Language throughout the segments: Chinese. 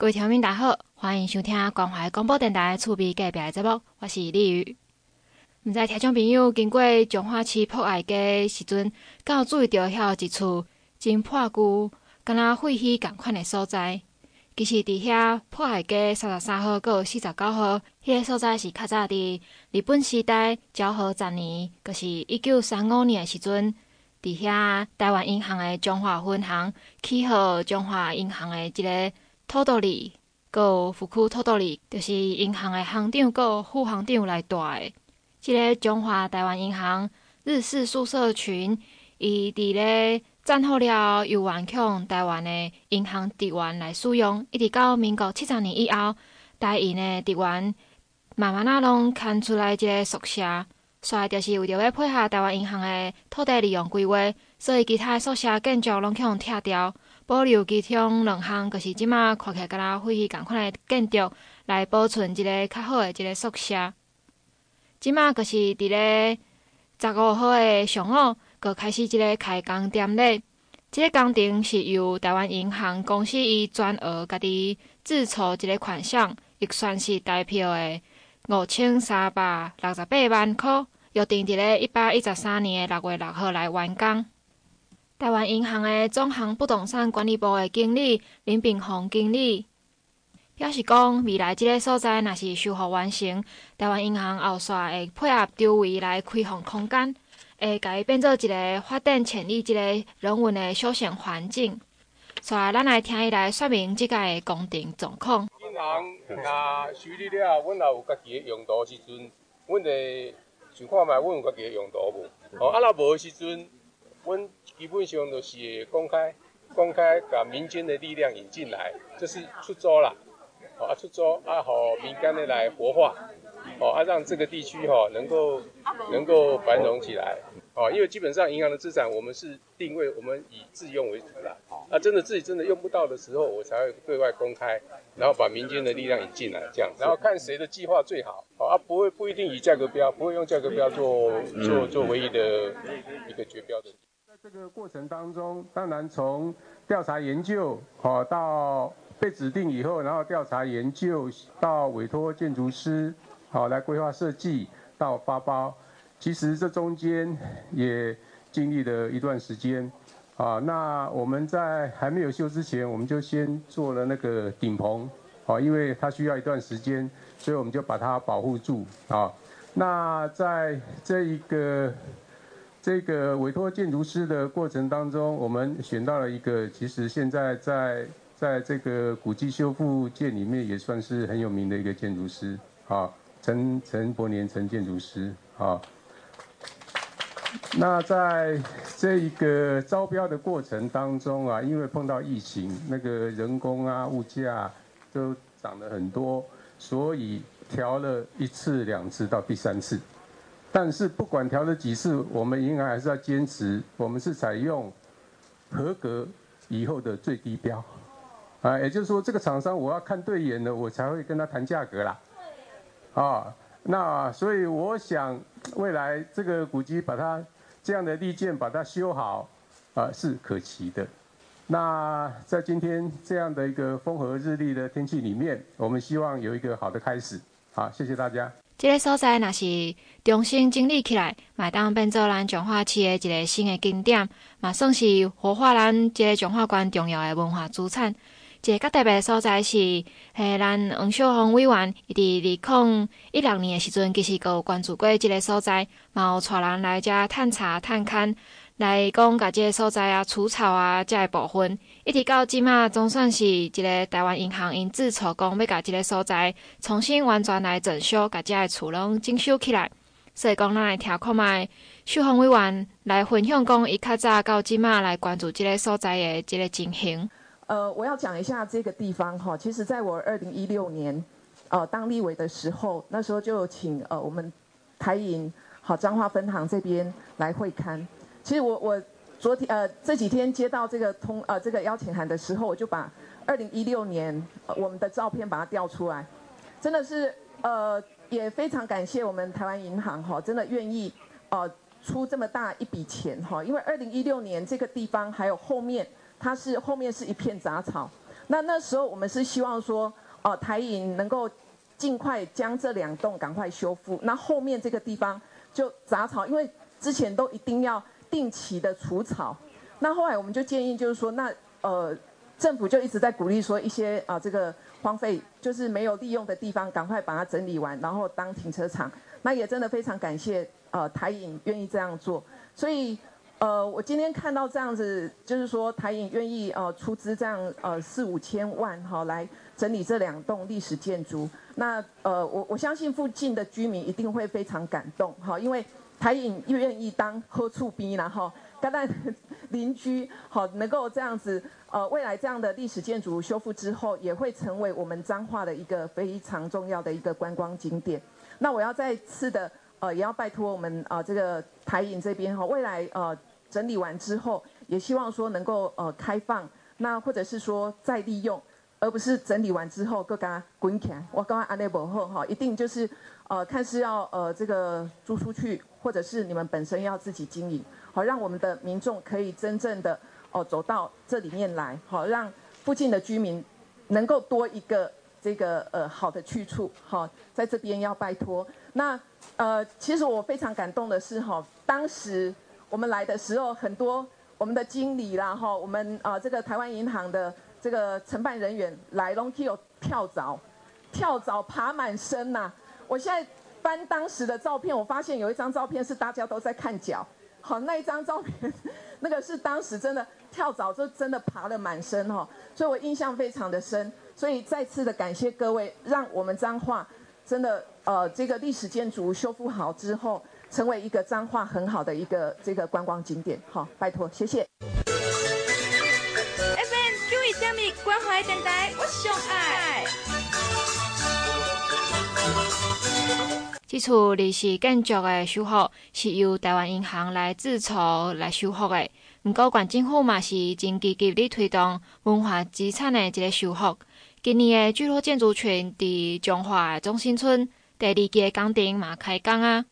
各位听众大家好，欢迎收听关怀广播电台厝边隔壁的节目，我是李宇。毋知听众朋友经过彰化市博爱街时阵，敢有注意到遐有一处真破旧、敢若废墟共款的所在？其实伫遐博爱街三十三号搁四十九号，迄、个所在是较早伫日本时代昭和十年，就是一九三五年的时阵，伫遐台湾银行的彰化分行起好彰化银行的即个头道理，搁有副区头道理，就是银行的行长搁副行长来带的。即、个中华台湾银行日式宿舍群，伊伫咧。战后了，由原向台湾的银行职员来使用，一直到民国七十年以后，台银的职员慢慢啊拢迁出来即个宿舍，所以就是为着要配合台湾银行的土地利用规划，所以其他的宿舍建筑拢去互拆掉，保留其中两项，就是即马看起来敢若废墟共款的建筑，来保存一个较好的一个宿舍。即马就是伫咧十五号的上午。阁开始一个开工典礼，即、个工程是由台湾银行公司以全额家己自筹一个款项，预算是台币的五千三百六十八万块，约定伫咧一百一十三年的六月六号来完工。台湾银行的总行不动产管理部的经理林炳宏经理表示讲，未来即个所在若是修复完成，台湾银行后续会配合周围来开放空间。会甲伊变做一个发展潜力、一个人文的休闲环境。所以，咱来听伊来说明即个工程状况。银行啊修理了，阮也有家己的用途时阵，阮会想看觅，阮有家己的用途无？哦，啊，若无的时阵，阮基本上都是公开、公开，把民间的力量引进来，就是出租啦。哦，啊，出租啊，好民间的来活化。哦，啊，让这个地区哈能够能够繁荣起来。哦，因为基本上银行的资产，我们是定位我们以自用为主的。啊，真的自己真的用不到的时候，我才会对外公开，然后把民间的力量引进来，这样，然后看谁的计划最好。啊，不会不一定以价格标，不会用价格标做做做唯一的一个绝标的。这个过程当中，当然从调查研究，好到被指定以后，然后调查研究到委托建筑师。好，来规划设计到发包，其实这中间也经历了一段时间。啊，那我们在还没有修之前，我们就先做了那个顶棚，啊，因为它需要一段时间，所以我们就把它保护住。啊，那在这一个这个委托建筑师的过程当中，我们选到了一个，其实现在在在这个古迹修复界里面也算是很有名的一个建筑师。啊。陈陈伯年陈建筑师啊，那在这一个招标的过程当中啊，因为碰到疫情，那个人工啊、物价都涨了很多，所以调了一次、两次到第三次。但是不管调了几次，我们银行还是要坚持，我们是采用合格以后的最低标啊，也就是说，这个厂商我要看对眼了，我才会跟他谈价格啦。啊，那所以我想，未来这个古迹把它这样的利剑把它修好，啊是可期的。那在今天这样的一个风和日丽的天气里面，我们希望有一个好的开始。好，谢谢大家。这个所在若是重新整理起来，麦当变做咱彰化市的一个新的景点，嘛算是活化咱即个彰化县重要的文化资产。一个较特别的所在是，系咱黄秀红委员，伊伫二零一六年的时阵，其实有关注过即个所在，嘛有带人来遮探查探勘，来讲甲即个所在啊除草啊遮个部分，一直到即马总算是一个台湾银行因自筹讲要甲这个所在重新完全来整修，甲这个厝拢整修起来。所以讲，咱来听看卖秀红委员来分享讲，伊较早到即马来关注这个所在的这个情形。呃，我要讲一下这个地方哈。其实，在我二零一六年，呃，当立委的时候，那时候就请呃我们台银好彰化分行这边来会勘。其实我我昨天呃这几天接到这个通呃这个邀请函的时候，我就把二零一六年、我们的照片把它调出来，真的是呃也非常感谢我们台湾银行哈，真的愿意呃出这么大一笔钱哈，因为二零一六年这个地方还有后面。它是后面是一片杂草，那那时候我们是希望说，呃，台银能够尽快将这两栋赶快修复。那后面这个地方就杂草，因为之前都一定要定期的除草。那后来我们就建议，就是说，那呃，政府就一直在鼓励说，一些啊、这个荒废就是没有利用的地方，赶快把它整理完，然后当停车场。那也真的非常感谢呃台影愿意这样做，所以。呃，我今天看到这样子，就是说台影愿意呃出资这样呃四五千万哈、来整理这两栋历史建筑。那呃我我相信附近的居民一定会非常感动哈、因为台银愿意当好厝边然后 跟咱邻居好、能够这样子呃未来这样的历史建筑修复之后，也会成为我们彰化的一个非常重要的一个观光景点。那我要再次的呃也要拜托我们啊、呃、这个台影这边哈、未来呃。整理完之后，也希望说能够呃开放，那或者是说再利用，而不是整理完之后各家滚起来。我刚刚安内伯后哈，一定就是呃看是要呃这个租出去，或者是你们本身要自己经营，好让我们的民众可以真正的哦、走到这里面来，好让附近的居民能够多一个这个呃好的去处，好在这边要拜托。那呃其实我非常感动的是哈，当时。我们来的时候，很多我们的经理啦，哈，我们啊这个台湾银行的这个承办人员来龙去有跳蚤，跳蚤爬满身呐、我现在翻当时的照片，我发现有一张照片是大家都在看脚，好，那一张照片，那个是当时真的跳蚤就真的爬了满身哈，所以我印象非常的深。所以再次的感谢各位，让我们彰化真的呃这个历史建筑修复好之后。成为一个彰化很好的一个这个观光景点，好，拜托，谢谢。FM 九一点一关怀电台，我上爱。这处历史建筑的修复是由台湾银行来自筹来修复的，不过县政府嘛是真积极地推动文化资产的一个修复。今年的聚落建筑群伫彰化中心村第二届工程嘛开工啊。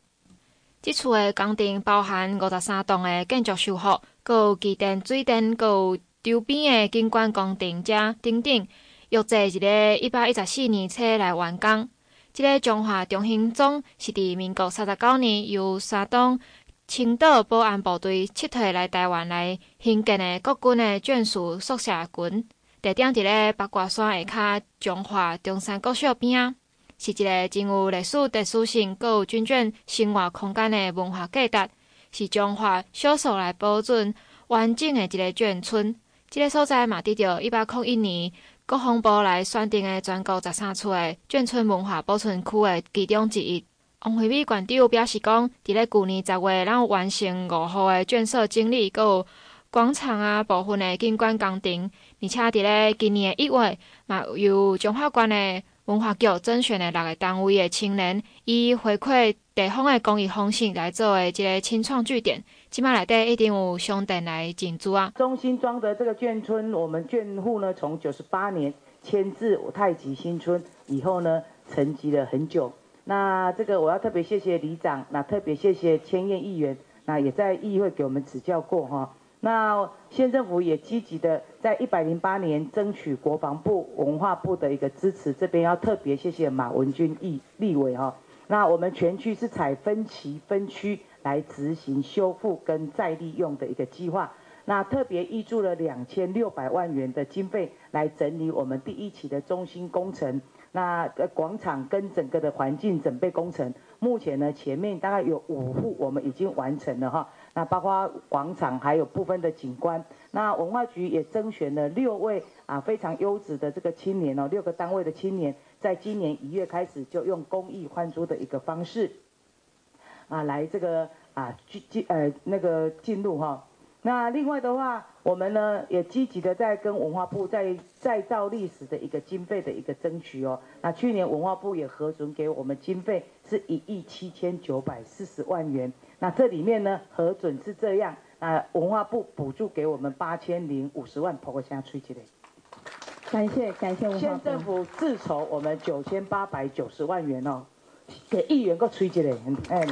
这处的工程包含五十三栋的建筑修复，阁有机电、水电，阁有周边的景观工程遮等等，约在一个一百一十四年册来完工。这个彰化中心总是伫民国三十九年由山东青岛保安部队撤退来台湾来兴建的国军的眷属宿舍群，地点伫咧八卦山下骹彰化中山国小边啊。是一个真有历史特殊性，阁有真正生活空间的文化价值，是彰化少数来保存完整的一个眷村。这个所在嘛，伫着一八零一年国防部来选定的全国十三处的眷村文化保存区的其中之一。王惠美馆长表示讲，伫咧旧年十月，咱完成五号的建设整理，阁有广场啊部分的景观工程，而且伫咧今年的一月，嘛由彰化县的。文化局甄选的六个单位的青年，以回馈地方的公益方式来做的这个青创据点，起码内底一定有商店来进驻啊。中心庄的这个眷村，我们眷户呢，从九十八年迁至太极新村以后呢，沉寂了很久。那这个我要特别谢谢里长，那特别谢谢千叶议员，那也在议会给我们指教过哈。那县政府也积极的在一百零八年争取国防部、文化部的一个支持，这边要特别谢谢马文君立立委哈。那我们全区是采分期分区来执行修复跟再利用的一个计划，那特别挹注了两千六百万元的经费来整理我们第一期的中心工程，那广场跟整个的环境整备工程，目前呢前面大概有五户我们已经完成了哈。那包括广场，还有部分的景观。那文化局也征选了六位啊非常优质的这个青年哦，六个单位的青年，在今年一月开始就用公益换租的一个方式，啊来这个啊进进呃那个进入哈。那另外的话，我们呢也积极的在跟文化部在再造历史的一个经费的一个争取哦。那去年文化部也核准给我们经费是一亿七千九百四十万元。那这里面呢，核准是这样，啊，文化部补助给我们八千零五十万，婆婆现在吹起来。感谢感谢文化部。县政府自筹我们九千八百九十万元哦，给议员个吹起来，哎。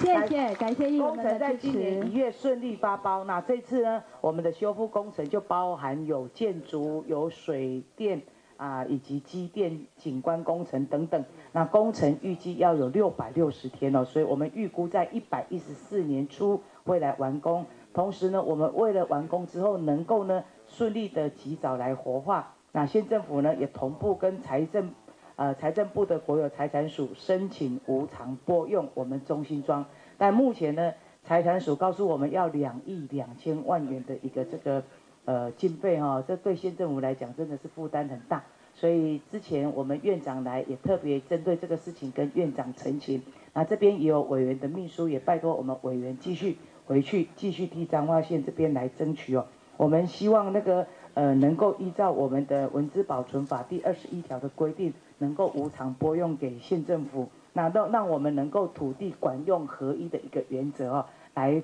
谢谢，感谢议员们的支持。工程在今年一月顺利发包，那这次呢，我们的修复工程就包含有建筑、有水电啊，以及机电、景观工程等等。那工程预计要有六百六十天哦，所以我们预估在一百一十四年初会来完工。同时呢，我们为了完工之后能够呢顺利的及早来活化，那县政府呢也同步跟财政。呃，财政部的国有财产署申请无偿拨用我们中心庄，但目前呢，财产署告诉我们要两亿两千万元的一个这个呃经费哈、这对县政府来讲真的是负担很大，所以之前我们院长来也特别针对这个事情跟院长陈情，那这边也有委员的秘书也拜托我们委员继续回去继续替彰化县这边来争取哦，我们希望那个呃能够依照我们的文字保存法第二十一条的规定。能够无偿拨用给县政府，那让让我们能够土地管用合一的一个原则哦，来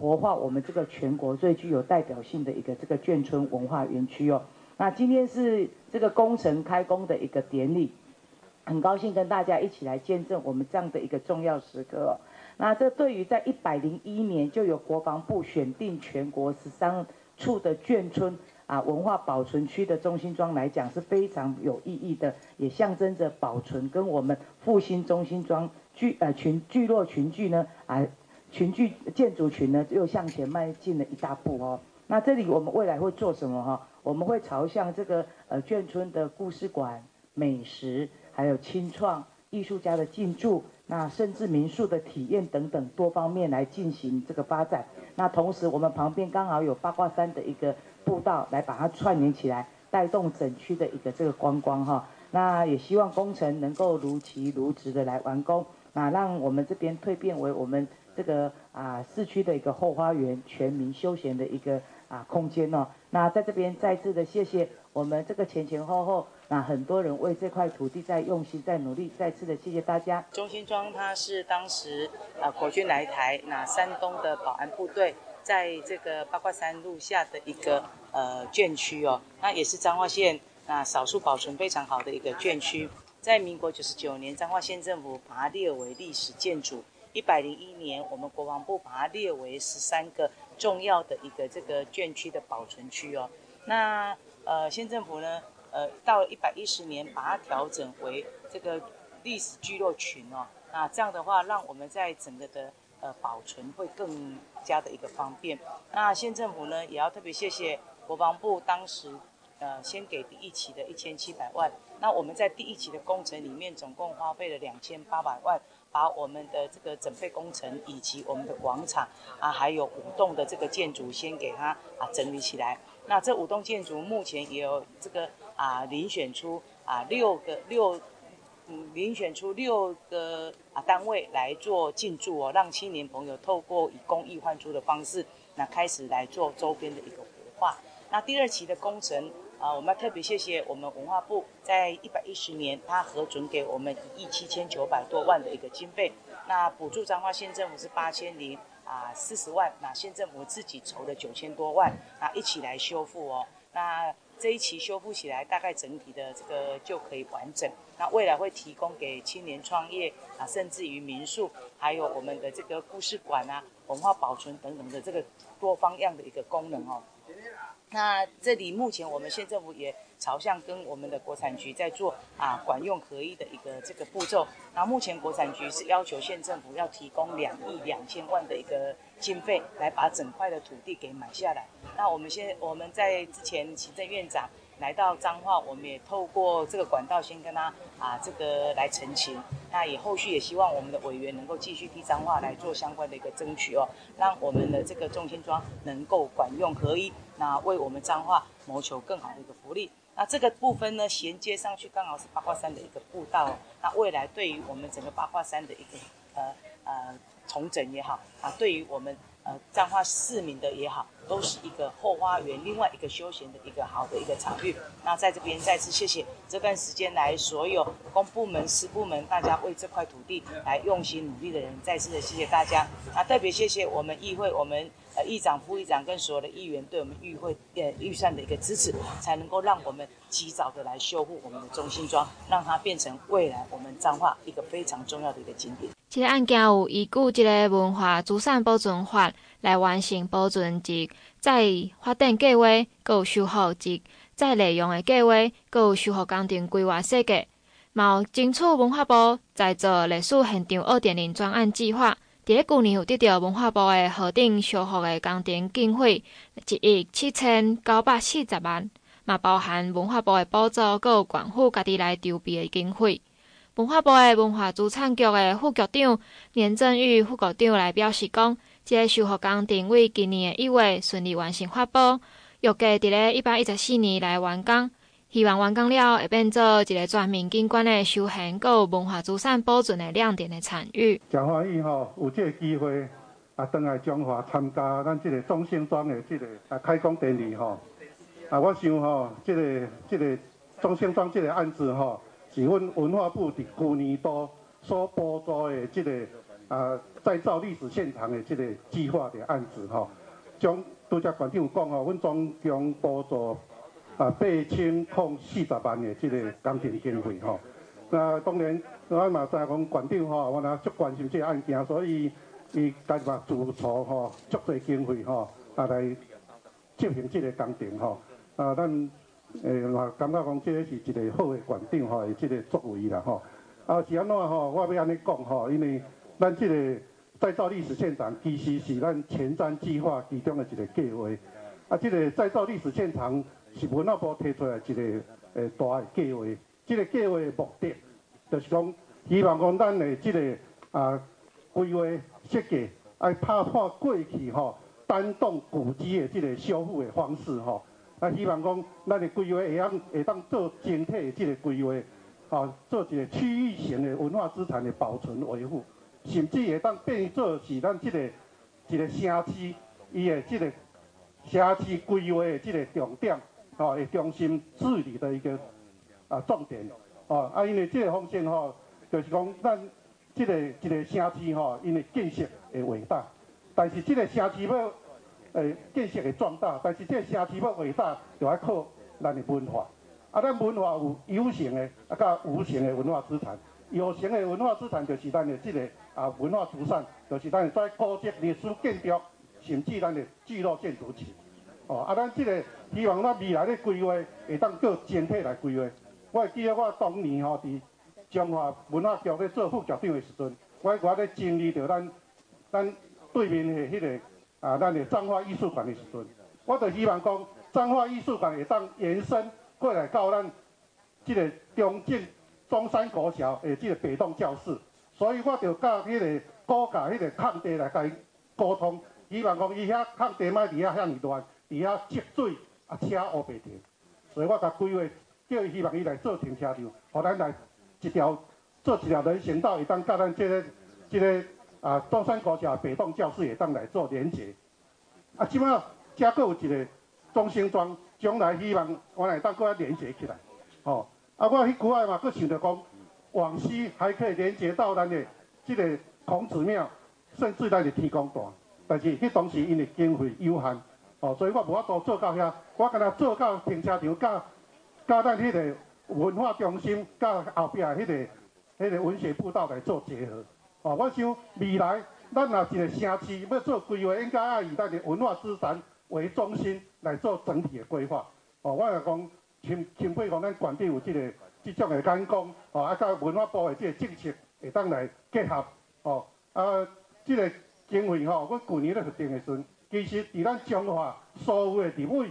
活化我们这个全国最具有代表性的一个这个眷村文化园区哦。那今天是这个工程开工的一个典礼，很高兴跟大家一起来见证我们这样的一个重要时刻哦。那这对于在一百零一年就有国防部选定全国十三处的眷村。啊，文化保存区的中心庄来讲是非常有意义的，也象征着保存跟我们复兴中心庄聚呃群聚落群聚呢啊群聚建筑群呢又向前迈进了一大步哦。那这里我们未来会做什么哈？我们会朝向这个呃眷村的故事馆、美食，还有青创艺术家的进驻，那甚至民宿的体验等等多方面来进行这个发展。那同时我们旁边刚好有八卦山的一个。步道来把它串联起来，带动整区的一个这个观光哈。那也希望工程能够如期如质的来完工，那让我们这边蜕变为我们这个啊市区的一个后花园，全民休闲的一个啊空间哦。那在这边再次的谢谢我们这个前前后后，那很多人为这块土地在用心在努力，再次的谢谢大家。中心庄它是当时啊国军来台，那山东的保安部队。在这个八卦山路下的一个呃眷区哦，那也是彰化县那少数保存非常好的一个眷区。在民国九十九年，彰化县政府把它列为历史建筑；一百零一年，我们国防部把它列为十三个重要的一个这个眷区的保存区哦。那呃县政府呢，呃到一百一十年，把它调整为这个历史聚落群哦。那这样的话，让我们在整个的呃保存会更。加的一个方便，那县政府呢也要特别谢谢国防部当时，呃，先给第一期的一千七百万。那我们在第一期的工程里面总共花费了两千八百万，把我们的这个整备工程以及我们的广场啊，还有五栋的这个建筑先给它啊整理起来。那这五栋建筑目前也有这个啊遴选出啊六个六。嗯，遴选出六个啊单位来做进驻哦，让青年朋友透过以公益换租的方式，那开始来做周边的一个活化。那第二期的工程啊，我们要特别谢谢我们文化部，在一百一十年，他核准给我们一亿七千九百多万的一个经费。那补助彰化县政府是八千零啊四十万，那县政府自己筹的九千多万，那一起来修复哦。那这一期修复起来，大概整体的这个就可以完整。那未来会提供给青年创业啊，甚至于民宿，还有我们的这个故事馆啊、文化保存等等的这个多方样的一个功能哦。那这里目前我们县政府也朝向跟我们的国产局在做啊管用合一的一个这个步骤。那目前国产局是要求县政府要提供两亿两千万的一个经费，来把整块的土地给买下来。那我们现我们在之前行政院长。来到彰化，我们也透过这个管道先跟他啊这个来澄清，那也后续也希望我们的委员能够继续替彰化来做相关的一个争取哦，让我们的这个中心庄能够管用合一，那为我们彰化谋求更好的一个福利。那这个部分呢，衔接上去刚好是八卦山的一个步道，那未来对于我们整个八卦山的一个呃呃重整也好啊，对于我们。呃，彰化市民的也好，都是一个后花园，另外一个休闲的一个好的一个场域。那在这边再次谢谢这段时间来所有公部门、私部门，大家为这块土地来用心努力的人，再次的谢谢大家。那特别谢谢我们议会，我们呃议长、副议长跟所有的议员对我们议会呃预算的一个支持，才能够让我们及早的来修复我们的中心庄，让它变成未来我们彰化一个非常重要的一个景点。这个案件有依据这个文化资产保存法来完成保存及再发展计划，阁有修复及再利用的计划，阁有修复工程规划设计，嘛有争取文化部在做历史现场二点零专案计划。伫咧旧年有得到文化部的核定修复的工程经费一亿七千九百四十万，嘛包含文化部的补助，阁有县府家己来筹备的经费。文化部的文化资产局的副局长连振宇副局长来表示讲，即、这个修复工程为今年的一月顺利完成发布，预计伫咧一百一十四年来完工。希望完工了会变做一个全面景观的休闲，阁有文化资产保存的亮点的产业。真欢喜吼，有这个机会啊，登来中华参加咱这个中兴庄的这个啊开工典礼吼。啊，我想吼，这个这个中兴庄这个案子吼，是阮文化部伫去年度所补助的这个啊再造历史现场的这个计划的案子吼。将拄则馆长有讲吼，阮总共补助。啊，八千空四十万的这个工程经费吼，那当然，我嘛知讲馆长吼，我若足关心这个案件，所以伊家己嘛自筹吼足侪经费吼，啊来执行这个工程吼。啊，咱诶嘛感觉讲，这个是一个好的馆长吼，的这个作为啦吼。啊是安怎吼，我要安尼讲吼，因为咱这个再造历史现场，其实是咱前瞻计划其中的一个计划。啊，即个再造历史现场。是文化部提出来一个诶大诶计划，即个计划诶目的，就是讲希望讲咱诶即个啊规划设计爱拍破过去吼单栋古迹诶即个修复诶方式吼，啊希望讲咱的规划会当会当做整体的这个规划，吼做一个区域性的文化资产的保存维护，甚至会当变做是咱这个一个城市伊的这个城市规划的这个重点。吼，会中心治理的一个啊重点，哦啊，因为这个方向吼，就是讲咱这个一个城市吼，因为建设会伟大，但是这个城市要诶建设会壮大，但是这城市要伟大，就要靠咱的文化。啊，咱文化有有形的，啊，甲无形的文化资产。有形的文化资产就是咱的这个啊文化资产，就是咱在古迹、历史建筑，甚至咱的聚落建筑群。哦，啊，咱这个希望咱未来的规划会当做整体来规划。我会记得我当年吼伫中华文化局咧做副局长的时阵，我我咧经历着咱咱对面的迄个啊，咱的彰化艺术馆的时阵，我就希望讲彰化艺术馆会当延伸过来到咱这个中正中山国小诶，这个北栋教室。所以我就甲迄个高架迄个空地来甲伊沟通，希望讲伊遐空地莫离遐遐尔乱。伫遐积水啊，车乌白停，所以我甲规划叫伊希望伊来做停车场，互咱来一条做一条人行道，会当甲咱这个这个啊中山国小北栋教室也当来做连接。啊，即马加阁有一个中心庄，将来希望我来当阁连接起来。吼，啊，我迄句仔嘛，阁想着讲，往西还可以连接到咱的即个孔子庙，甚至咱的天公诞，但是迄当时因为经费有限。哦，所以我无法度做到遐，我敢若做到停车场，甲甲咱迄个文化中心，甲后壁迄个迄个文学步道来做结合。哦，我想未来咱若一个城市要做规划，应该要以咱的文化资产为中心来做整体的规划。哦，我来讲，钦钦佩讲咱馆长有即个即种的眼光，哦，啊，甲文化部的即个政策会当来结合。哦，啊，即个经费吼，我去年咧核定的时阵。其实，伫咱中华所有的地位，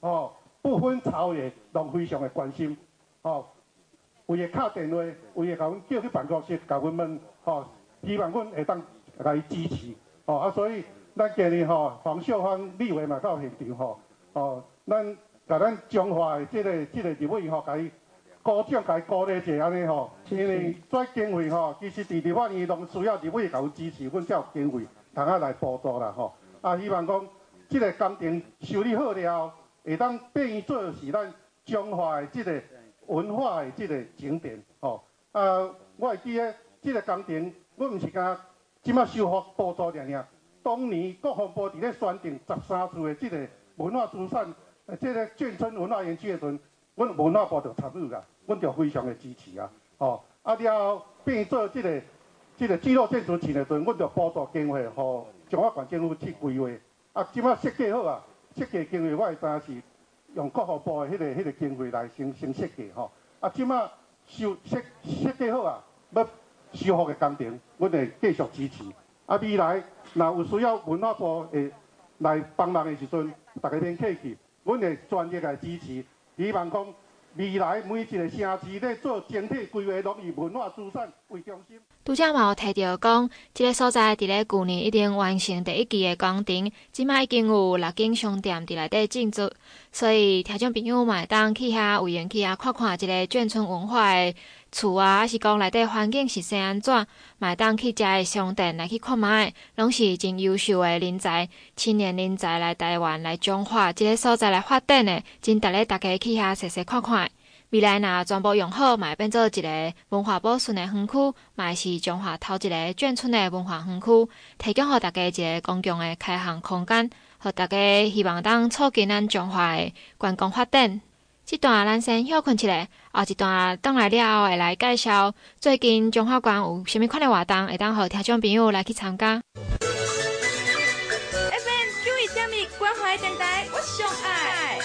哦，不分朝野，拢非常的关心，哦，有诶敲电话，有诶甲阮叫去办公室，甲阮问，哦，希望阮会当甲伊支持，哦，啊，所以咱今日吼，黄秀芳立委嘛到现场，吼，哦，咱甲咱中华的即个即个立委吼，甲伊鼓掌，甲伊鼓励者安尼吼，因为这经费吼，其实伫立法院拢需要立委甲阮支持，阮才有经费，通啊来补助啦，吼。啊，希望讲即个工程修理好了后，会当变做是咱中华的即个文化的即个景点。吼，啊，我会记得即个工程，我毋是讲即马修复补助尔尔。当年国防部伫咧选定十三处的即个文化资产，即个眷村文化园区的阵，阮文化部就参与啦，阮就非常的支持啊。吼，啊了后变做即个即个聚落建筑群的阵，阮就补助经费，互中华县政府去规划。啊，即摆设计好啊，设计经费我会知影是用国防部的迄个迄个经费来先先设计吼。啊，即摆修设设计好啊，要修复的工程，阮会继续支持。啊，未来若有需要文化部诶来帮忙的时阵，大家免客气，阮会专业来支持，希望讲。未来每一个城市咧做整体规划，拢以文化资产为中心。拄则嘛有提到讲，即、个所在伫咧旧年已经完成第一期的工程，即卖已经有六间商店伫内底进驻，所以听众朋友嘛当去遐委员去遐看看即个眷村文化的厝啊，还是讲内底环境是生安怎，嘛会当去遮个商店来去看觅，拢是真优秀的人才，青年人才来台湾来中化即个所在来发展的，真值得大家去遐细细看看。未来若全部用好，嘛会变做一个文化保存的园区，嘛是中华头一个眷村的文化园区，提供互大家一个公共的开放空间，互大家希望当促进咱中华的观光发展。这段咱先休困一下，后一段等来了后会来介绍最近中华馆有虾米款的活动，会当互听众朋友来去参加。FM 九一点一关怀电台，我上爱。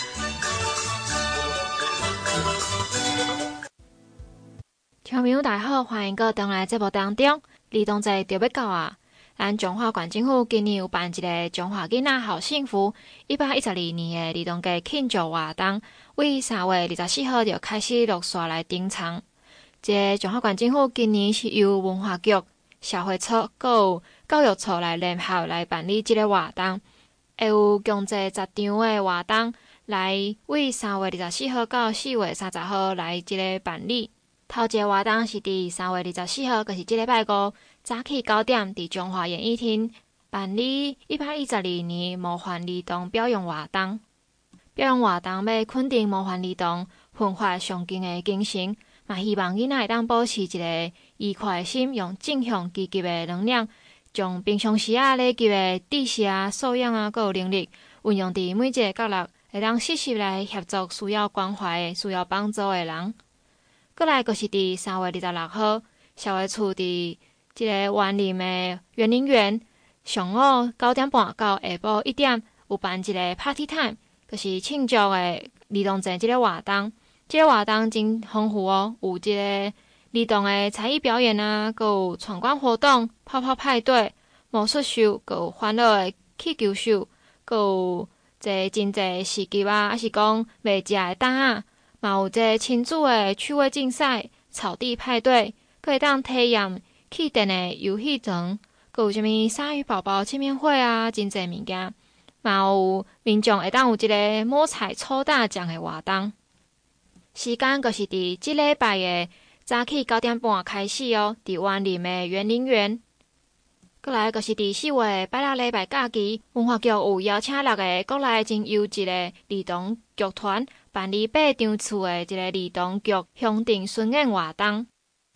听众朋友大家好，欢迎各位登来节目当中。儿童节就要到啊！咱中华县政府今年有办一个中华囡仔好幸福一百一十二年的儿童节庆祝活动，为三月二十四号就开始陆续来登场。即个中华县政府今年是由文化局、社会处、有教育处来联合来办理即个活动，会有共计十场的活动来为三月二十四号到四月三十号来即个办理。头一个活动是伫三月二十四号，就是即礼拜五早起九点，伫中华演艺厅办理一百一十二年魔幻儿童表演活动。表演活动要肯定魔幻儿童奋发上进的精神，嘛希望囡仔会当保持一个愉快的心，用正向积极的能量，将平常时啊累积的知识啊、素养啊，阁有能力运用伫每一个角落，会当适时来协助需要关怀、需要帮助的人。过来就是伫三月二十六号，小会处伫即个园林的园林园，上午九点半到下晡一点有办一个 party time，就是庆祝的儿童节即个活动。即个活动真丰富哦，有即个儿童的才艺表演啊，阁有闯关活动、泡泡派对、魔术秀，阁有欢乐的气球秀，阁有这真侪市集啊，还是讲卖食的档啊。嘛有这亲子的趣味竞赛、草地派对，可以当体验气垫的游戏场，阁有啥物鲨鱼宝宝见面会啊，真济物件。嘛有民众会当有一个摸彩抽大奖的活动。时间阁是伫即礼拜的早起九点半开始哦，伫员林的园林园。阁来阁是伫四月拜六礼拜假期，文化局有邀请六个国内真优质的儿童剧团。办理八场次的一个儿童剧兄弟巡演活动，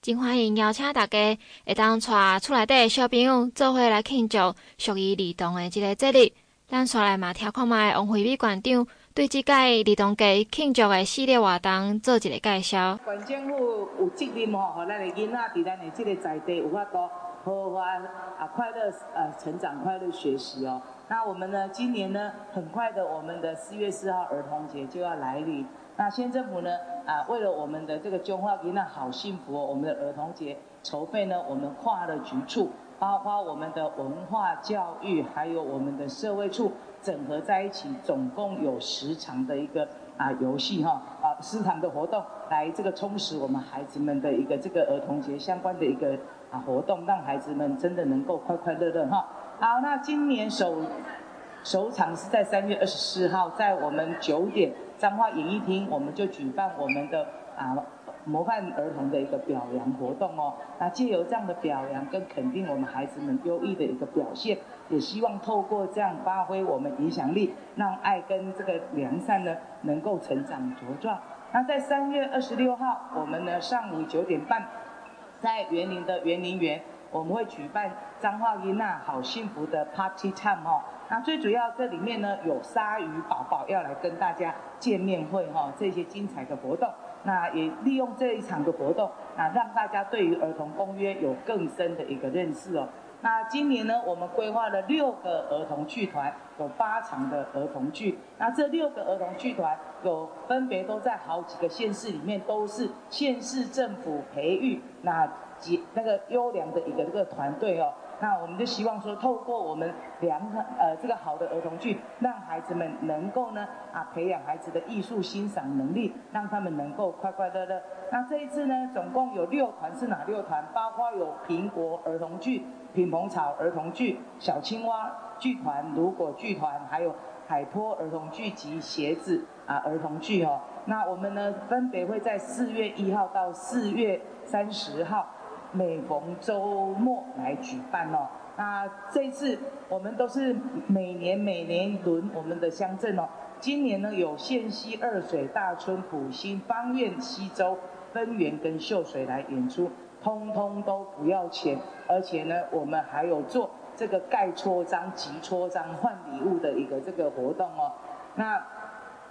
真欢迎邀请大家会当带厝内底的小朋友做伙来庆祝属于儿童的一个节日。咱先来嘛听看觅王惠美馆长对这届儿童节庆祝的系列活动做一个介绍。县政府有责任吼，让咱的囡仔伫咱的这个在地有法度好好啊快乐呃成长，快乐学习哦。那我们呢？今年呢，很快的，我们的四月四号儿童节就要来临。那县政府呢，啊，为了我们的这个中华囡仔好幸福哦，我们的儿童节筹备呢，我们跨了局处，包括我们的文化教育，还有我们的社会处整合在一起，总共有十场的一个啊游戏哈啊十场的活动，来这个充实我们孩子们的一个这个儿童节相关的一个啊活动，让孩子们真的能够快快乐乐哈。好，那今年首首场是在三月二十四号，在我们九点彰化演艺厅，我们就举办我们的啊模范儿童的一个表扬活动哦。那借由这样的表扬跟肯定我们孩子们优异的一个表现，也希望透过这样发挥我们影响力，让爱跟这个良善呢能够成长茁壮。那在三月二十六号，我们呢上午九点半，在园林的园林园。我们会举办彰化囡仔好幸福的 Party Time 哦，那最主要这里面呢有鲨鱼宝宝要来跟大家见面会哈，这些精彩的活动。那也利用这一场的活动，那让大家对于儿童公约有更深的一个认识哦。那今年呢，我们规划了六个儿童剧团，有八场的儿童剧。那这六个儿童剧团有分别都在好几个县市里面，都是县市政府培育那几那个优良的一个这个团队哦。那我们就希望说，透过我们良呃这个好的儿童剧，让孩子们能够呢啊培养孩子的艺术欣赏能力，让他们能够快快乐乐。那这一次呢，总共有六团，是哪六团？包括有苹果儿童剧、品棚草儿童剧、小青蛙剧团、如果剧团，还有海波儿童剧及鞋子啊儿童剧哦。那我们呢，分别会在四月一号到四月三十号。每逢周末来举办哦，那这次我们都是每年每年轮我们的乡镇哦。今年呢有县溪、二水、大村、埔心、芳苑、溪州、分园跟秀水来演出，通通都不要钱，而且呢我们还有做这个盖戳章、集戳章换礼物的一个这个活动哦。那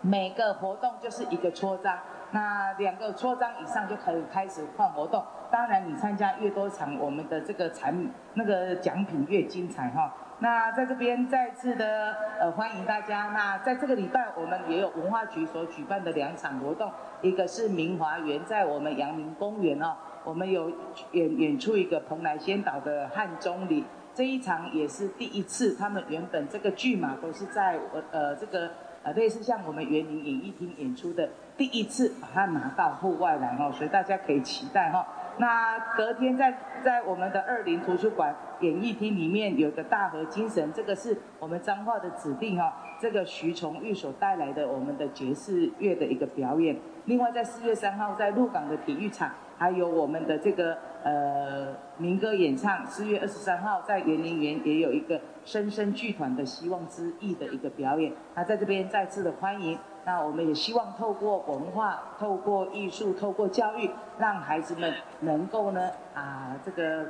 每个活动就是一个戳章。那两个戳章以上就可以开始换活动。当然，你参加越多场，我们的这个产那个奖品越精彩哈。那在这边再次的呃欢迎大家。那在这个礼拜，我们也有文化局所举办的两场活动，一个是明华园在我们阳明公园哦，我们有演演出一个蓬莱仙岛的汉钟离，这一场也是第一次，他们原本这个剧码都是在我呃这个。呃，类似像我们园林演艺厅演出的第一次，把它拿到户外来哈，所以大家可以期待哈。那隔天在在我们的二林图书馆演艺厅里面有个大河精神，这个是我们彰化的指定哈，这个徐崇玉所带来的我们的爵士乐的一个表演。另外在四月三号在鹿港的体育场，还有我们的这个呃民歌演唱。四月二十三号在圆林园也有一个生生剧团的希望之翼的一个表演。那在这边再次的欢迎。那我们也希望透过文化、透过艺术、透过教育，让孩子们能够呢啊这个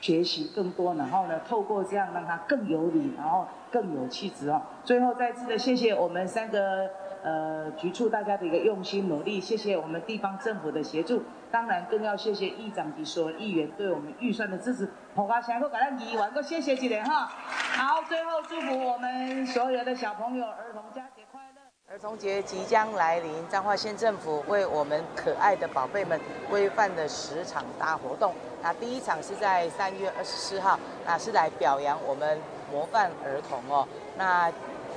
学习更多，然后呢透过这样让他更有礼，然后更有气质哦。最后再次的谢谢我们三个。呃，局处大家的一个用心努力，谢谢我们地方政府的协助，当然更要谢谢议长及所有议员对我们预算的支持。好啊，全部感谢议员，都谢谢几点哈。好，最后祝福我们所有的小朋友儿童佳节快乐。儿童节即将来临，彰化县政府为我们可爱的宝贝们规范的十场大活动。那第一场是在三月二十四号，那是来表扬我们模范儿童哦。那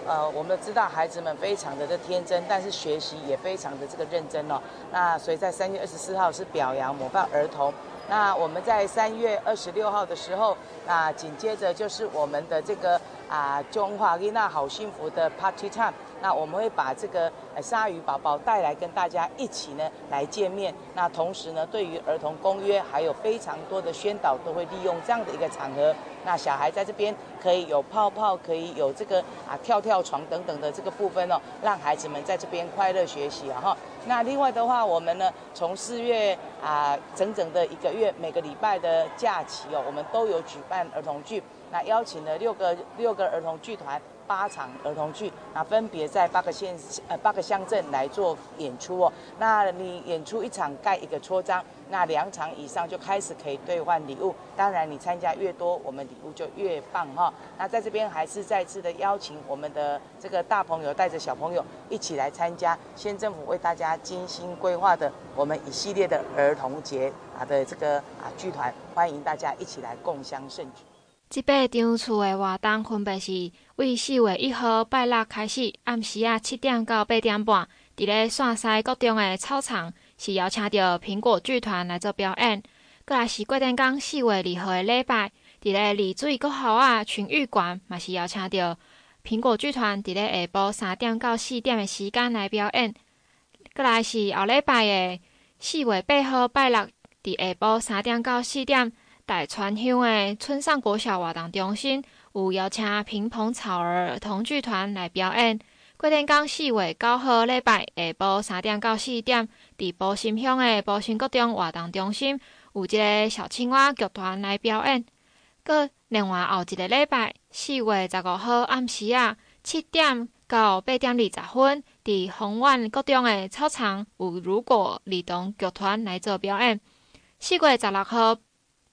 呃，我们知道孩子们非常的的天真，但是学习也非常的这个认真哦。那所以在三月二十四号是表扬模范儿童。那我们在三月二十六号的时候，那紧接着就是我们的这个啊中华丽娜好幸福的 Party Time。那我们会把这个鲨鱼宝宝带来跟大家一起呢来见面。那同时呢，对于儿童公约还有非常多的宣导，都会利用这样的一个场合。那小孩在这边可以有泡泡，可以有这个啊跳跳床等等的这个部分哦，让孩子们在这边快乐学习啊哈。那另外的话，我们呢从四月啊整整的一个月，每个礼拜的假期哦，我们都有举办儿童剧。那邀请了六个六个儿童剧团。八场儿童剧，那分别在八个县呃八个乡镇来做演出哦。那你演出一场盖一个戳章，那两场以上就开始可以兑换礼物。当然你参加越多，我们礼物就越棒哈、哦。那在这边还是再次的邀请我们的这个大朋友带着小朋友一起来参加县政府为大家精心规划的我们一系列的儿童节啊的这个啊剧团，欢迎大家一起来共襄盛举。这八场次的活动分别是为四月一号拜六开始，暗时啊七点到八点半，伫咧陕西国中的操场是邀请到苹果剧团来做表演。阁来是过电工四月二号的礼拜，伫咧丽水国校啊群艺馆嘛是邀请到苹果剧团伫咧下晡三点到四点的时间来表演。阁来是后礼拜的四月八号拜六，伫下晡三点到四点。在川乡的春上国小活动中心，有邀请品棚草儿童剧团来表演。过电工四月九号礼拜下晡三点到四点，伫宝心乡的埔心国中活动中心，有一个小青蛙剧团来表演。阁另外后一个礼拜四月十五号暗时啊七点到八点二十分，伫丰原国中的操场有如果儿童剧团来做表演。四月十六号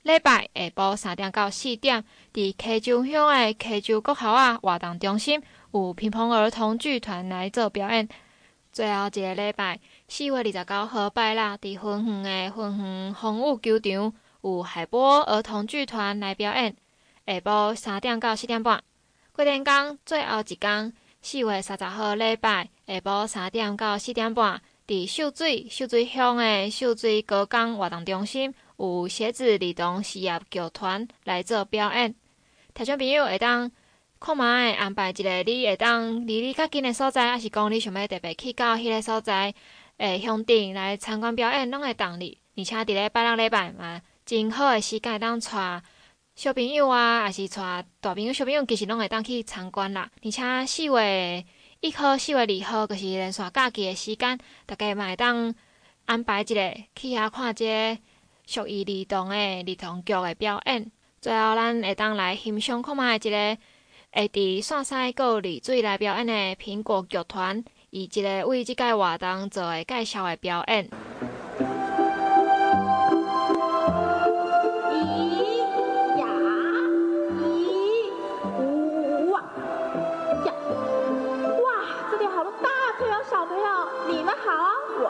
礼拜下晡三点到四点，伫溪洲乡的溪洲国校啊活动中心有乒乓儿童剧团来做表演。最后一个礼拜四月二十九号拜六，伫分园的分园风雨球场有海波儿童剧团来表演。下晡三点到四点半。过年工最后一天。四月三十号礼拜下晡三点到四点半，伫秀水秀水乡的秀水高工活动中心有鞋子儿童事业剧团来做表演。听众朋友会当看觅的安排一个你会当离你较近的所在，还是讲你想要特别去到迄个所在诶乡镇来参观表演，拢会当你。而且伫咧拜六礼拜嘛，真好诶时间当带。小朋友啊，还是带大朋友、小朋友，其实拢会当去参观啦。而且四月一号、四月二号，就是连续假期的时间，大家嘛会当安排一个去遐看这属于儿童的儿童剧的表演。最后，咱会当来欣赏看觅一个会伫线西阁有丽水来表演的苹果剧团，以一个为这届活动做的介绍的表演。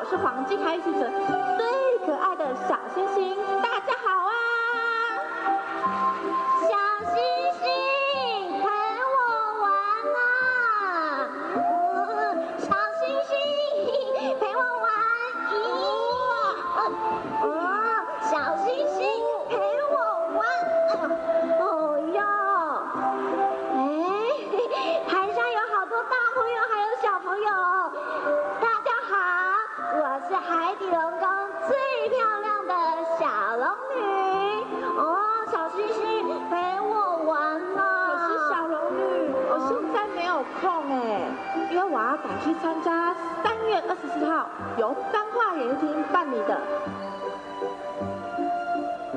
是黄金海底城最可爱的小星星，大家好啊！号由彰化演艺厅办理的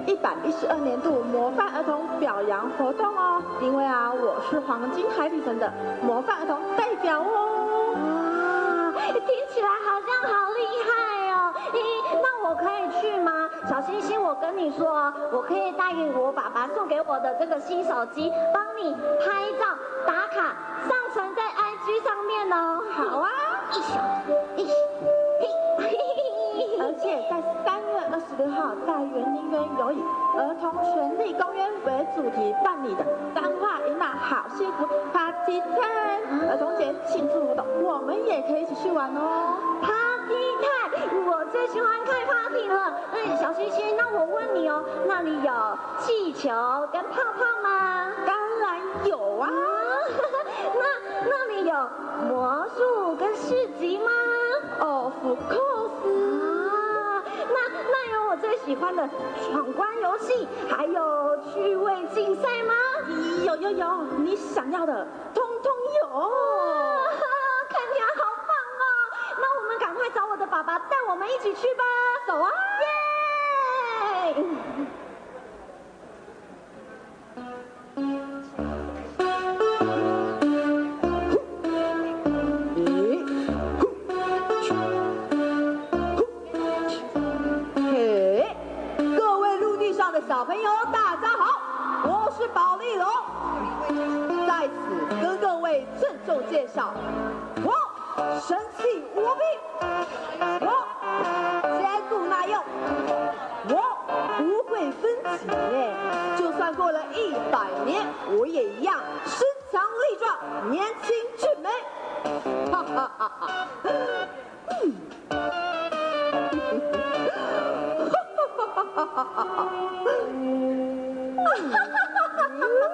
一百一十二年度模范儿童表扬活动哦。因为啊，我是黄金海底城的模范儿童代表哦。哇，听起来好像好厉害哦！咦。那我可以去吗？小星星，我跟你说，我可以带给我爸爸送给我的这个新手机，帮你拍照打卡，主题办理的彰化迎来好幸福 Party Time 儿童节庆祝活动，我们也可以一起去玩哦。Party Time，我最喜欢开 party 了。嗯，小星星，那我问你哦，那里有气球跟泡泡吗？当然有啊。那那里有魔术跟市集吗？Of course。我最喜欢的闯关游戏，还有趣味竞赛吗？有有有，你想要的通通有。看起来好棒哦！那我们赶快找我的爸爸带我们一起去吧，走啊！耶！小朋友，大家好，我是保丽龙，在此跟各位郑重介绍，我神气无比。我坚固耐用，我不会分解，就算过了一百年，我也一样身强力壮，年轻俊美。哈哈哈哈！嗯，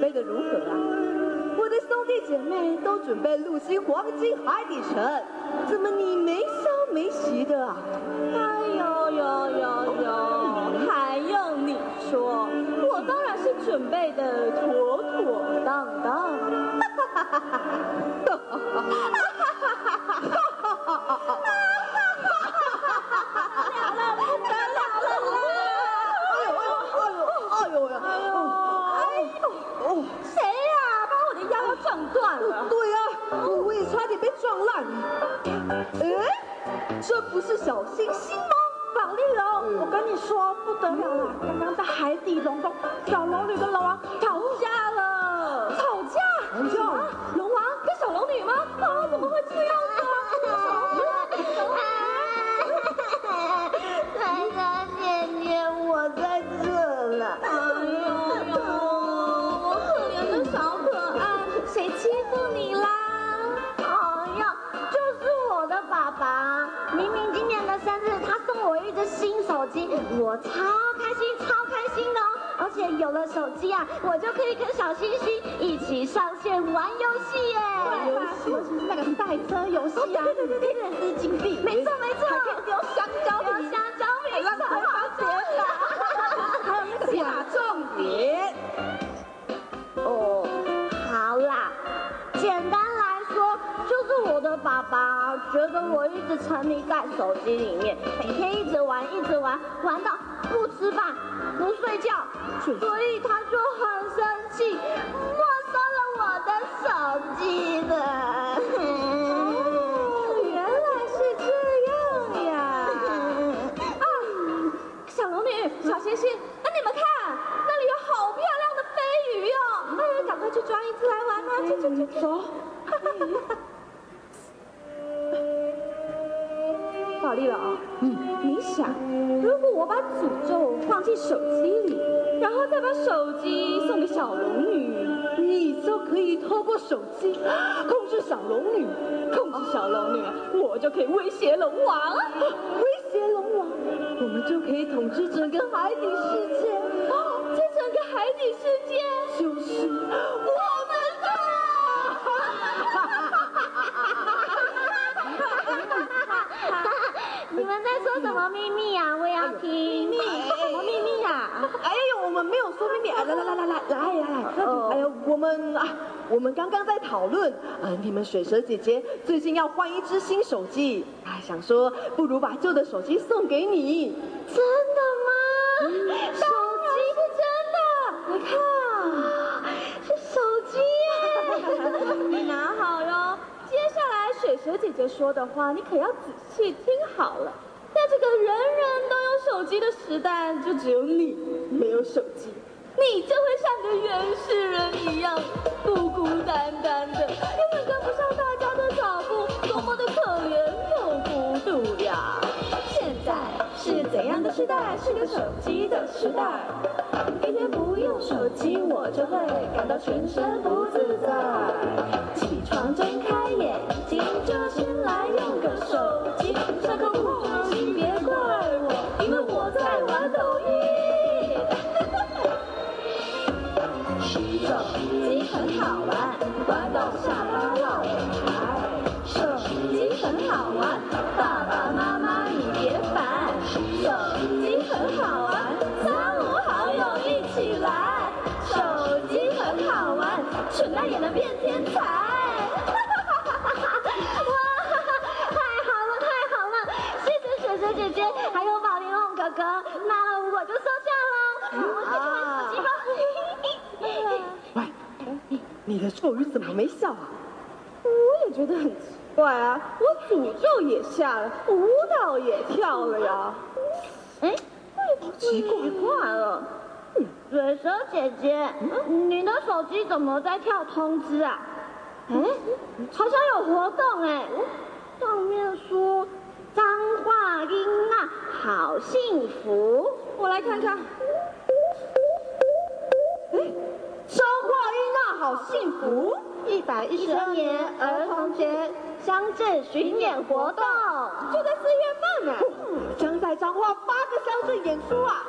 备的如何啊？我的兄弟姐妹都准备入侵黄金海底城，怎么你没消没息的啊？哎呦呦呦呦，还用你说？我当然是准备的妥妥当当。哈哈哈哈哈！哈哈哈哈撞烂！哎，这不是小星星吗？宝丽龙，我跟你说不得了了，刚刚在海底龙宫，小龙女跟龙王吵架了。吵架？吵架？龙王跟小龙女吗？啊，怎么会这样子啊？手机，我超开心，超开心的哦！而且有了手机啊，我就可以跟小星星一起上线玩游戏耶！玩游戏，尤其是那个赛车游戏啊，对对对对对，丝金币，没错没错，还可以丢香蕉，丢香蕉，没错，还有那个假重点。哦，好啦，简单来说。就是我的爸爸觉得我一直沉迷在手机里面，每天一直玩，一直玩，玩到不吃饭、不睡觉，所以他就很生气，没收了我的手机的。哦，原来是这样呀！啊，小龙女、小星星，那你们看，那里有好漂亮的飞鱼哦！哎，赶快去抓一只来玩啊！去去去，走！考虑了啊。嗯，你想，如果我把诅咒放进手机里，然后再把手机送给小龙女，你就可以透过手机控制小龙女，控制小龙女，我就可以威胁龙王，威胁龙王，我们就可以统治整个海底世界，哦这整个海底世界来来来来来来来！哎呀，我们啊，我们刚刚在讨论啊，你们水蛇姐姐最近要换一只新手机，哎想说不如把旧的手机送给你。真的吗？手机是真的，你看，是手机耶！你拿好哟。接下来水蛇姐姐说的话，你可要仔细听好了。在这个人人都有手机的时代，就只有你没有手机。你就会像个原始人一样，孤孤单单的，根本跟不上大家的脚步，多么的可怜又孤独呀！现在是怎样的时代？是个手机的时代。一天不用手机，我就会感到全身不自在。起床睁开眼睛就先来用个手很好玩，玩到下班了我还。手机很好玩，爸爸妈妈你别烦。手机很好玩，三五好友一起来。手机很好玩，蠢蛋也能变天才。哇哈哈，太好了太好了。谢谢雪雪姐姐，还有宝玲珑哥哥那我就收下了，我去玩手机吧。喂，你的咒语怎么没效啊？我也觉得很奇怪啊，我诅咒也下了，舞蹈也跳了呀。哎，奇怪了。水蛇姐姐，你的手机怎么在跳通知啊？哎，好像有活动哎，上面说。张化音啊好幸福，我来看看。哎，彰化音娜好幸福，一百一十二年儿童节乡镇巡演活动。就在四月份呢，将在彰化八个乡镇演出啊，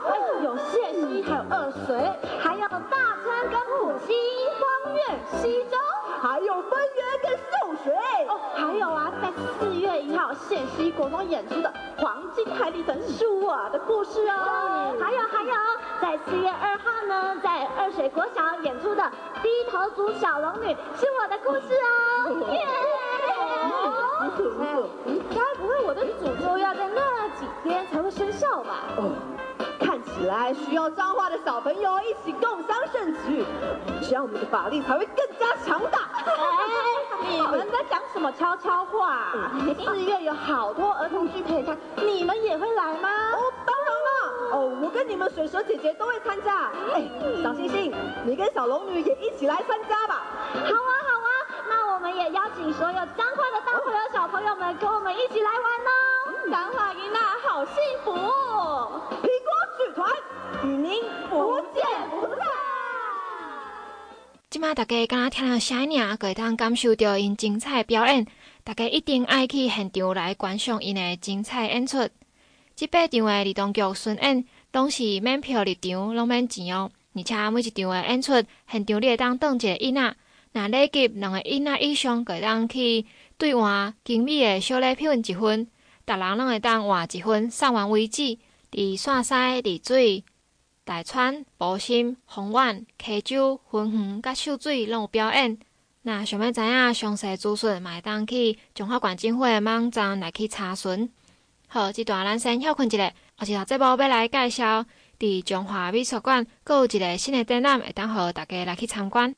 有谢溪，还有二水，还有大川跟埔溪、芳苑、溪州，还有分园跟秀水。哦，还有啊，在四月一号谢溪国中演出的《黄金海底粉是我的故事》哦，还有还有，在四月二号呢，在二水国小演出的《低头族小龙女是我的故事》哦。耶！该不会我的诅咒要在那几天才会生效吧？哦，来需要脏话的小朋友一起共襄盛举，这样我们的法力才会更加强大。哎，你们在讲什么悄悄话？四月有好多儿童剧可以看，你们也会来吗？哦，当然了。哦，我跟你们水蛇姐姐都会参加。哎，小星星，你跟小龙女也一起来参加吧。好啊，好啊。那我们也邀请所有脏话的大朋友、小朋友们跟我们一起来玩哦！脏话云娜好幸福，苹果剧团与您不见不散。今麦大家刚刚听了声音，可以当感受到因精彩表演，大家一定爱去现场来观赏因的精彩演出。这八场的儿童剧巡演拢是免票入场，拢免钱哦。而且每一场的演出现场你会当当一个囡仔。那累计两个囡仔以上，会当去兑换精美的小礼品一份，逐人拢会当换一份，送完为止。伫陕西、丽水、大川、埔心、丰原、溪州、分园、甲秀水拢有表演。那想要知影详细资讯，嘛会当去中华观景会的网站来去查询。好，即段咱先休困一下，后一条节目要来介绍，伫中华美术馆，阁有一个新的展览，会当互大家来去参观。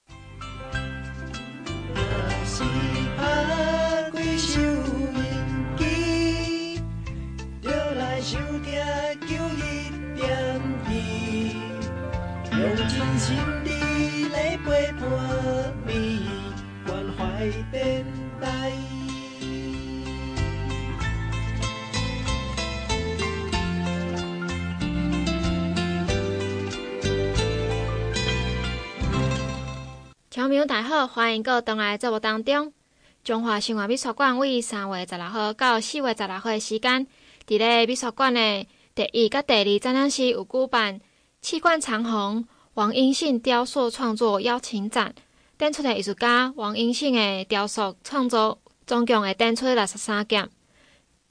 大家好，欢迎各位回来节目当中。中华新华美术馆为三月十六号到四月十六号的时间。伫咧美术馆的第一甲第二展览室有举办“气贯长虹”王英信雕塑创作邀请展，展出的艺术家王英信的雕塑创作总共会展出六十三件。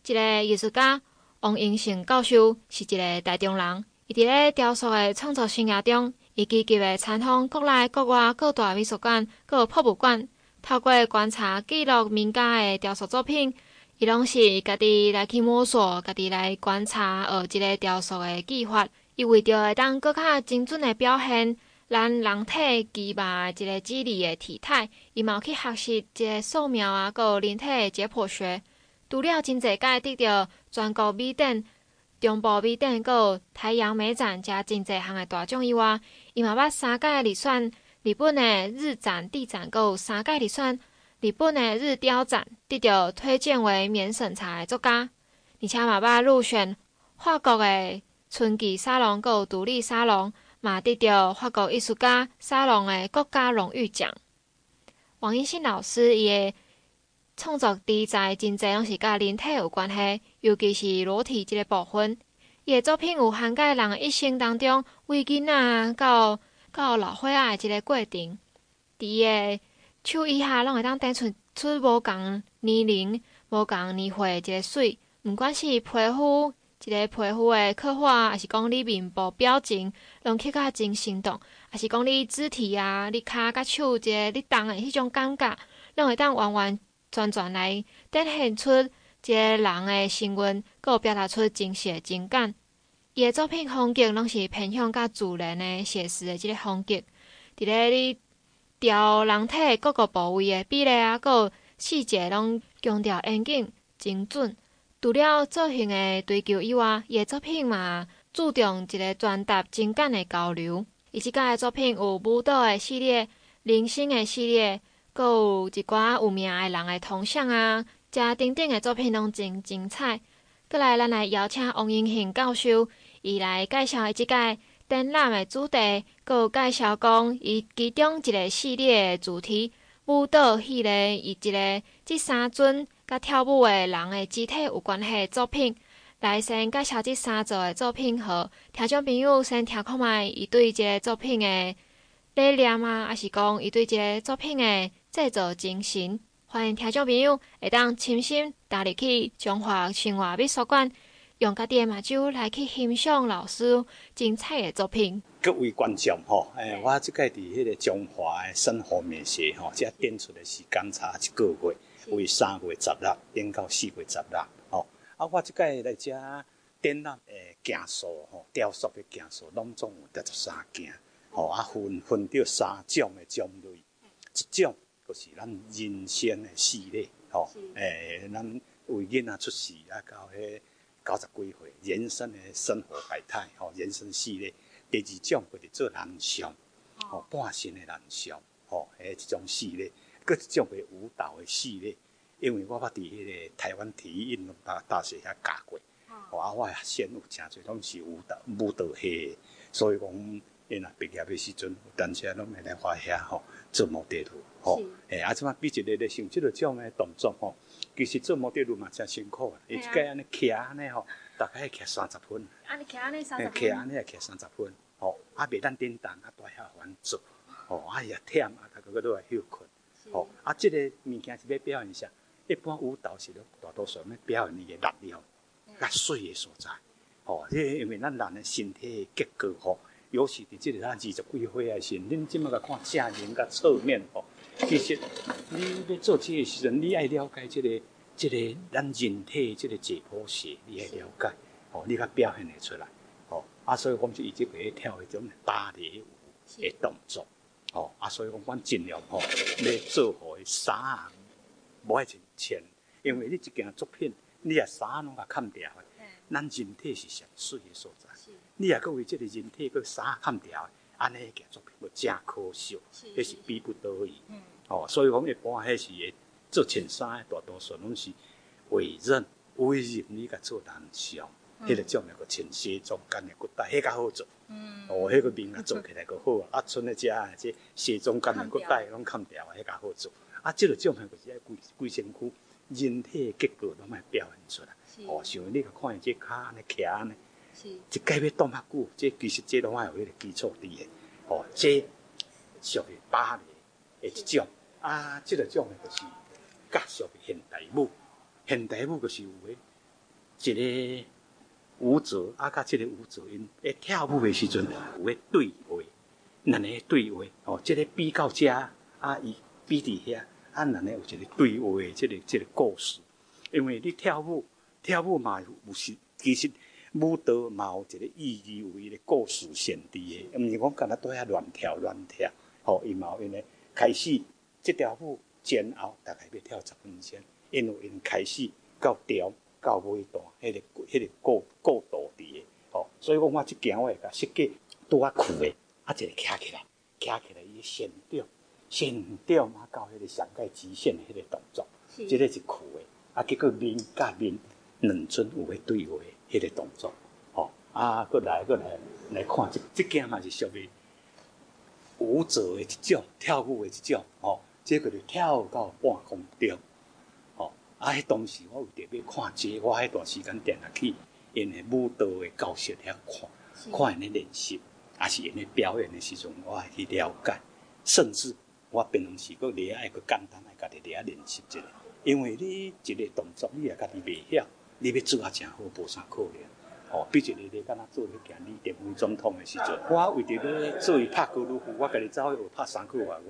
一个艺术家王英信教授是一个台中人，伊伫咧雕塑的创作生涯中，伊积极的参访国内国外各大美术馆、各博物馆，透过观察记录名家的雕塑作品。伊拢是家己来去摸索，家己来观察，学一个雕塑的技法。伊为着会当更较精准的表现咱人体肌肉一个肌理的体态，伊嘛去学习一个素描啊，阁人体的解剖学。除了真侪届得着全国美展、中部美展，阁有台阳美展，遮真侪项的大奖以外，伊嘛捌三届入选日本的日展、地展，阁有三届入选。日本的日雕展得到推荐为免审查的作家，而且嘛捌入选法国的春季沙龙，阁有独立沙龙，嘛得到法国艺术家沙龙的国家荣誉奖。王一信老师伊的创作题材真侪拢是甲人体有关系，尤其是裸体即个部分。伊的作品有涵盖人的一生当中，为囡仔到到老岁仔的这个过程，伫个。手以下拢会当展出出无共年龄、无共年岁的即个水，毋管是皮肤一个皮肤的刻画，还是讲你面部表情，拢刻较真生动，还是讲你肢体啊，你骹甲手一个你动的迄种感觉，拢会当完完全全来展现出一个人的神韵，阁有表达出真实的情感。伊的作品风格拢是偏向较自然的写实的即个风格，伫咧你。雕人体各个部位的比例啊，阁有细节拢强调严谨精准。除了造型的追求以外，伊的作品嘛注重一个传达情感的交流。伊即届的作品有舞蹈的系列、人生的系列，阁有一寡有名的人的铜像啊，遮等等的作品拢真精彩。阁来，咱来邀请王英信教授，伊来介绍伊即届。展览的主题，阁有介绍讲伊其中一个系列的主题舞蹈系列，以一个即三尊，甲跳舞的人的肢体有关系的作品。来先介绍这三组的作品，和听众朋友先听看卖伊对这个作品的理念啊，还是讲伊对这个作品的制作精神。欢迎听众朋友会当亲身踏入去中华生活美术馆，用家己的目睭来去欣赏老师精彩的作品。各位观众吼，诶，我即个伫迄个中华的生活美学吼，即展出诶时间差一个月，为三月十六变到四月十六吼。啊，我即届来遮展览诶，件数吼，雕塑诶件数，拢总有得十三件，吼啊分分着三种诶种类，一种就是咱人生诶系列，吼，诶，咱为囡仔出世啊，到迄九十几岁，人生诶生活百态，吼，人生系列。第二种就是做人像，吼，半身诶人像，吼，诶，一种系列，搁一种诶舞蹈诶系列。因为我捌伫迄个台湾体育运动大大学遐教过，哦，啊，我先有诚侪拢是舞蹈舞蹈系，所以讲，因啊毕业的时阵，有当时拢会来我遐吼做模特儿，吼，诶，啊，即马比一个咧像即个种诶动作吼，其实做模特儿嘛诚辛苦啊，伊一个安尼徛安尼吼，大概徛三十分，安尼徛安尼三十分，徛安尼也徛三十分，吼，啊，袂当叮当啊，大遐繁做，吼，啊，也忝啊，大个个都来休困，吼，啊，即个物件是要表现啥？一般舞蹈是咧大多数要表现伊个力量、较水个所在，吼，即因为咱人的身体的结构吼，尤其伫即个咱二十几岁的时阵，恁即马甲看正面甲侧面吼，其实你要做即个时阵，你爱了解即个即个咱人体即个解剖学，你爱了解，吼，你甲表现会出来，吼，啊，所以我们就一直会跳迄种芭蕾舞的动作，吼，啊，所以讲阮尽量吼，要做好的衫。无爱穿浅，因为你一件作品，你啊衫拢甲砍掉的。咱人体是上水的所在，你啊阁为即个人体阁衫砍掉的，安尼一件作品要真可惜，迄是比不得已。哦，所以讲一般迄是会做衬衫的，大多数拢是委任委任你甲做人像，迄个种那个穿西装干的骨带，迄较好做。哦，迄个面啊做起来阁好啊，啊，剩的遮即西装干的骨带拢砍掉啊，迄较好做。啊，即个种项就是爱规规身躯人体结构拢爱表现出来。哦，像你甲看伊即骹安尼徛安尼，一摆要挡较久，即其实即拢爱有迄个基础伫诶。哦，即属于芭蕾诶一种。啊，即个种诶就是较属于现代舞。现代舞就是有诶一个舞者，啊，甲即个舞者因诶跳舞诶时阵有诶对话，两个对位。哦，即个比较遮啊，伊比伫遐。啊，咱呢有一个对话的即个即个故事，因为你跳舞跳舞嘛有时其实舞蹈嘛有一个意义，有一个故事性伫的，毋是讲干那在遐乱跳乱跳，吼，伊嘛有因诶开始这条舞前后大概要跳十分钟，因为因开始到调到尾段，迄个迄个过过渡伫诶，吼，所以讲我即件我会甲设计拄啊酷诶，啊一个徛起来，徛起来伊线条。线条嘛，到迄个上界极限的迄个动作，即个是酷诶。啊，结果面甲面两尊有诶对话，迄个动作，吼、哦。啊，搁来搁来来看，即即件嘛是属于舞者诶一种，跳舞诶一种，吼、哦。即个就跳到半空中。啊，迄当时我有特别看这个，我迄段时间定下去，因诶舞蹈诶教室遐看，看因诶练习，啊是因诶表演诶时阵，我会去了解，甚至。我平常时阁厉爱阁简单来家己厉爱练习一下，因为你一个动作你也家己袂晓，你要做啊诚好，无啥可能。哦，比如你敢若做迄件李登辉总统诶时阵，我为着咧做伊拍高尔夫，我家己走去学拍三句话话。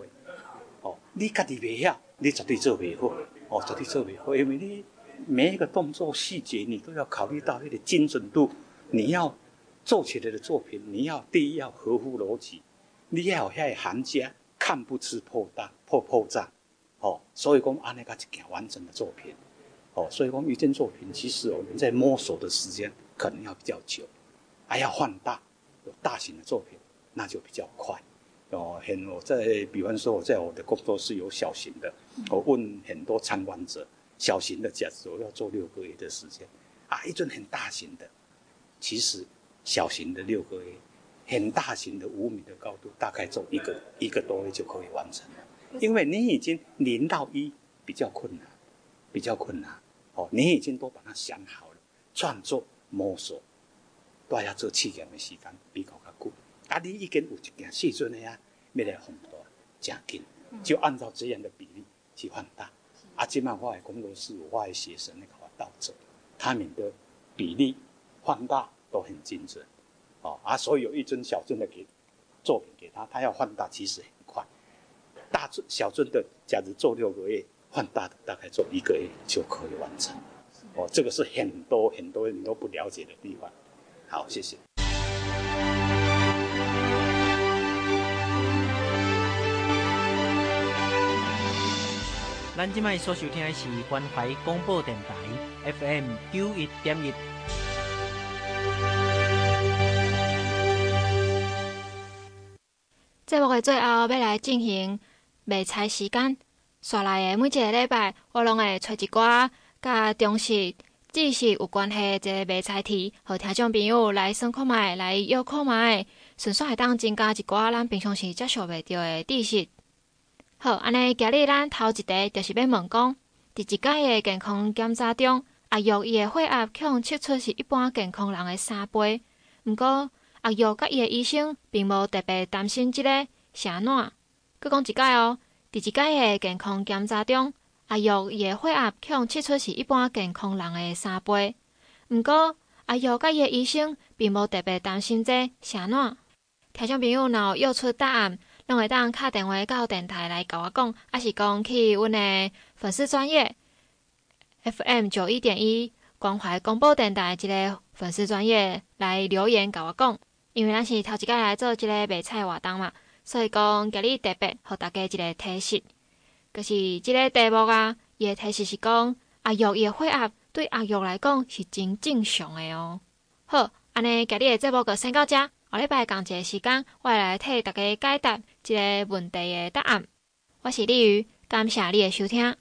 哦，你家己袂晓，你绝对做袂好。哦，绝对做袂好，因为你每一个动作细节，你都要考虑到你的精准度。你要做起来的作品，你要第一要合乎逻辑，你要有遐个行家。看不出破绽破破绽，哦，所以讲安尼个一件完整的作品，哦，所以讲一件作品其实我们在摸索的时间可能要比较久，还要放大，有大型的作品那就比较快，哦，很我在比方说我在我的工作室有小型的，我问很多参观者，小型的假设我要做六个月的时间，啊，一尊很大型的，其实小型的六个月。很大型的五米的高度，大概做一个一个多月就可以完成了。因为你已经零到一比较困难，比较困难。哦，你已经都把它想好了，创作摸索，大家做试验的时间比较。啊，你已经有一件细准的呀，要来放大，真紧，就按照这样的比例去放大。啊，今麦我的工作室，我的学生那个导者，他们的比例放大都很精准。哦，啊，所以有一尊小尊的给作品给他，他要放大其实很快。大尊小尊的，假如做六个月，放大的大概做一个月就可以完成。哦，这个是很多很多人都不了解的地方。好，谢谢。咱即卖所收听的是关怀广播电台 FM 九一点一。节目的最后要来进行卖菜时间。刷来的每一个礼拜，我拢会找一寡甲中式知识有关系的卖菜题，互听众朋友来算看觅，来约看觅，顺便会当增加一寡咱平常时接受袂到的知识。好，安尼今日咱头一题就是要问讲，伫一届的健康检查中，阿玉伊的血压可测出是一般健康人的三倍。毋过阿玉甲伊的医生并无特别担心即个是安怎。阁讲一摆哦，伫一届的健康检查中，阿玉伊的血压可测出是一般健康人的三倍。毋过阿玉甲伊的医生并无特别担心这是安怎。听众朋友若有约出答案。拢会当敲电话到电台来甲我讲，还是讲去阮的粉丝专业 FM 九一点一关怀广播电台即个粉丝专业来留言甲我讲。因为咱是头一摆来做即个卖菜活动嘛，所以讲今日特别互大家一个提示，就是即个题目啊，伊的提示是讲阿玉伊的血压对阿玉来讲是真正常的哦。好，安尼今日的节目就先到这。下礼拜同一个时间，我会来替大家解答一个问题的答案。我是李瑜，感谢你的收听。